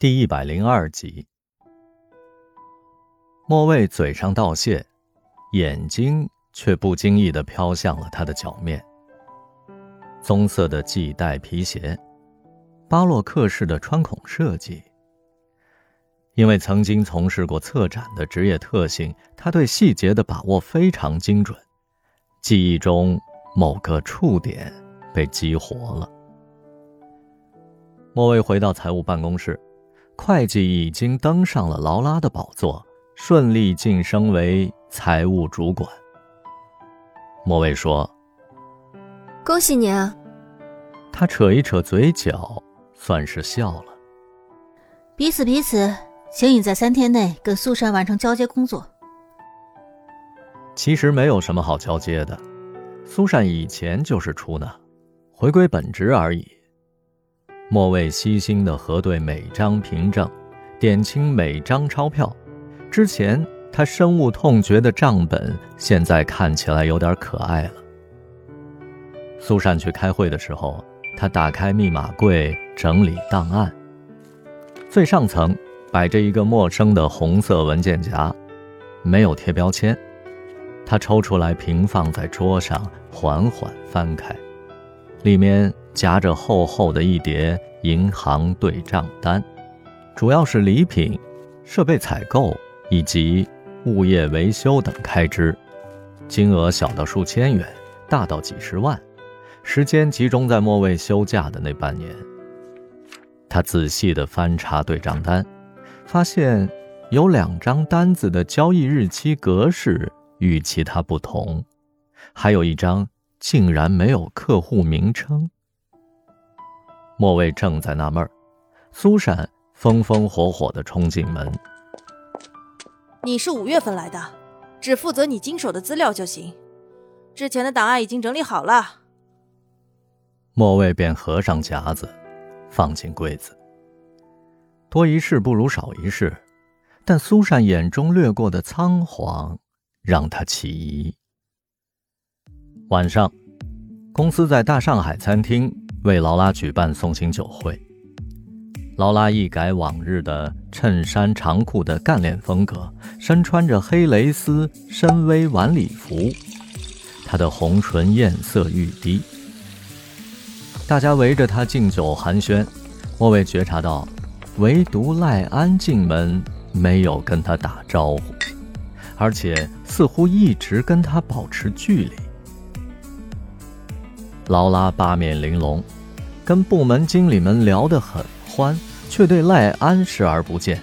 第一百零二集，莫卫嘴上道谢，眼睛却不经意的飘向了他的脚面。棕色的系带皮鞋，巴洛克式的穿孔设计。因为曾经从事过策展的职业特性，他对细节的把握非常精准，记忆中某个触点被激活了。莫卫回到财务办公室。会计已经登上了劳拉的宝座，顺利晋升为财务主管。莫卫说：“恭喜你啊！”他扯一扯嘴角，算是笑了。彼此彼此，请你在三天内跟苏珊完成交接工作。其实没有什么好交接的，苏珊以前就是出纳，回归本职而已。莫卫细心地核对每张凭证，点清每张钞票。之前他深恶痛绝的账本，现在看起来有点可爱了。苏珊去开会的时候，他打开密码柜整理档案。最上层摆着一个陌生的红色文件夹，没有贴标签。他抽出来平放在桌上，缓缓翻开，里面。夹着厚厚的一叠银行对账单，主要是礼品、设备采购以及物业维修等开支，金额小到数千元，大到几十万。时间集中在莫卫休假的那半年。他仔细地翻查对账单，发现有两张单子的交易日期格式与其他不同，还有一张竟然没有客户名称。莫卫正在纳闷，苏珊风风火火地冲进门。你是五月份来的，只负责你经手的资料就行。之前的档案已经整理好了。莫卫便合上夹子，放进柜子。多一事不如少一事，但苏珊眼中掠过的仓皇让他起疑。晚上，公司在大上海餐厅。为劳拉举办送行酒会，劳拉一改往日的衬衫长裤的干练风格，身穿着黑蕾丝深 V 晚礼服，她的红唇艳色欲滴。大家围着她敬酒寒暄，莫卫觉察到，唯独赖安进门没有跟他打招呼，而且似乎一直跟他保持距离。劳拉八面玲珑，跟部门经理们聊得很欢，却对赖安视而不见。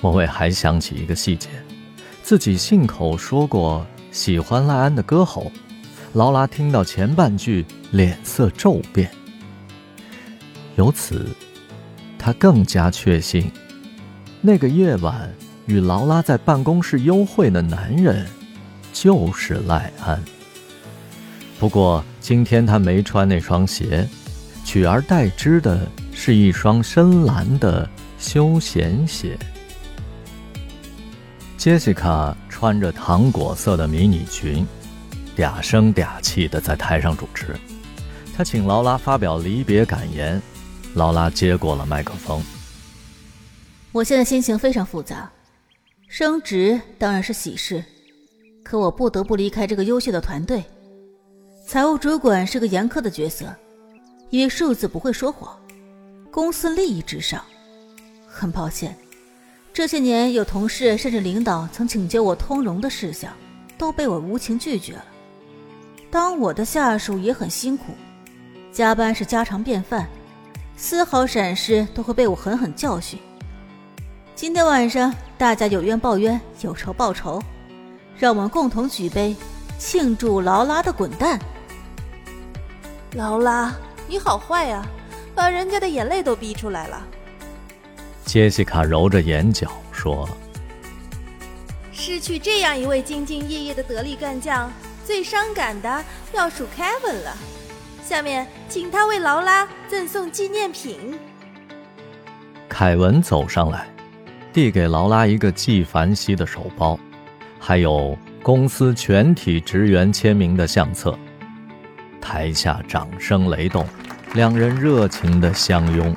莫伟还想起一个细节，自己信口说过喜欢赖安的歌喉。劳拉听到前半句，脸色骤变。由此，他更加确信，那个夜晚与劳拉在办公室幽会的男人，就是赖安。不过今天他没穿那双鞋，取而代之的是一双深蓝的休闲鞋。杰西卡穿着糖果色的迷你裙，嗲声嗲气的在台上主持。他请劳拉发表离别感言，劳拉接过了麦克风。我现在心情非常复杂，升职当然是喜事，可我不得不离开这个优秀的团队。财务主管是个严苛的角色，因为数字不会说谎，公司利益至上。很抱歉，这些年有同事甚至领导曾请求我通融的事项，都被我无情拒绝了。当我的下属也很辛苦，加班是家常便饭，丝毫闪失都会被我狠狠教训。今天晚上大家有冤报冤，有仇报仇，让我们共同举杯，庆祝劳拉的滚蛋！劳拉，你好坏呀，把人家的眼泪都逼出来了。杰西卡揉着眼角说：“失去这样一位兢兢业业的得力干将，最伤感的要数凯文了。下面，请他为劳拉赠送纪念品。”凯文走上来，递给劳拉一个纪梵希的手包，还有公司全体职员签名的相册。台下掌声雷动，两人热情的相拥。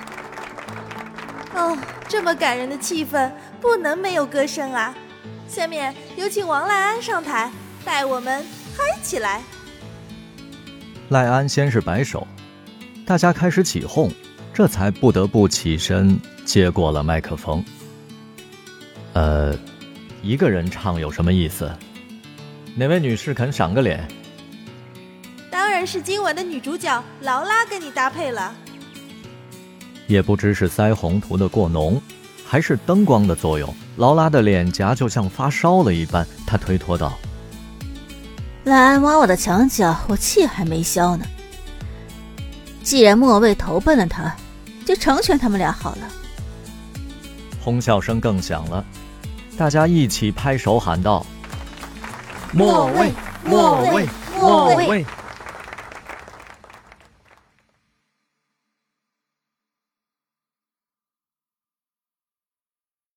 哦，这么感人的气氛，不能没有歌声啊！下面有请王赖安上台，带我们嗨起来。赖安先是摆手，大家开始起哄，这才不得不起身接过了麦克风。呃，一个人唱有什么意思？哪位女士肯赏个脸？是今晚的女主角劳拉跟你搭配了。也不知是腮红涂的过浓，还是灯光的作用，劳拉的脸颊就像发烧了一般。她推脱道：“赖安挖我的墙角，我气还没消呢。既然莫卫投奔了他，就成全他们俩好了。”哄笑声更响了，大家一起拍手喊道：“莫卫，莫卫，莫卫！”